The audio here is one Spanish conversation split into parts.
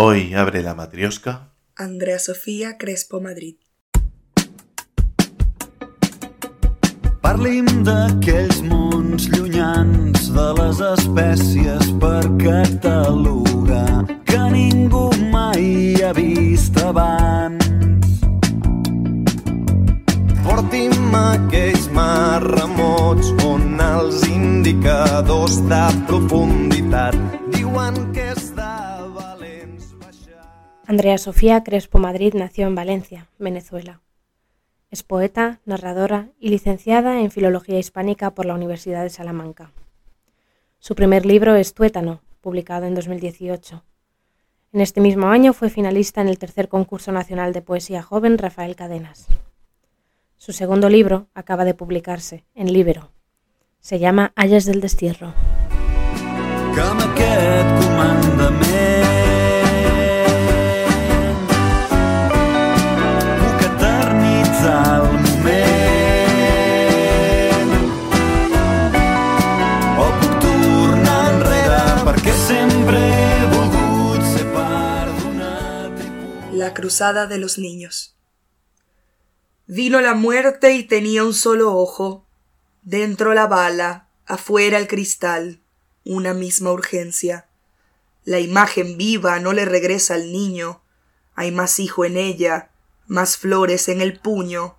Hoy abre la matriosca Andrea Sofía Crespo Madrid. Parlim d'aquells mons llunyans de les espècies per catalogar que ningú mai ha vist abans. Porti'm aquells mars remots on els indicadors de profunditat diuen que Andrea Sofía Crespo Madrid nació en Valencia, Venezuela. Es poeta, narradora y licenciada en Filología Hispánica por la Universidad de Salamanca. Su primer libro es Tuétano, publicado en 2018. En este mismo año fue finalista en el tercer concurso nacional de poesía joven Rafael Cadenas. Su segundo libro acaba de publicarse, en Libero. Se llama Ayes del Destierro. La Cruzada de los Niños. Vino la muerte y tenía un solo ojo. Dentro la bala, afuera el cristal. Una misma urgencia. La imagen viva no le regresa al niño. Hay más hijo en ella, más flores en el puño,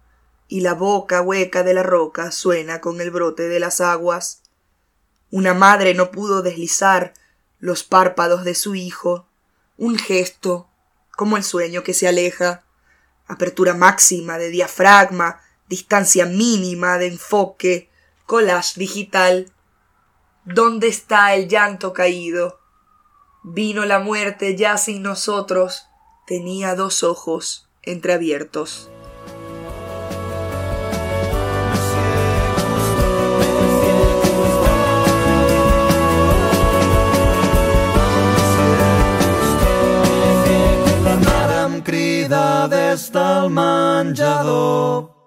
y la boca hueca de la roca suena con el brote de las aguas. Una madre no pudo deslizar los párpados de su hijo. Un gesto, como el sueño que se aleja. Apertura máxima de diafragma, distancia mínima de enfoque, collage digital. ¿Dónde está el llanto caído? Vino la muerte ya sin nosotros. Tenía dos ojos entreabiertos. Des del menjador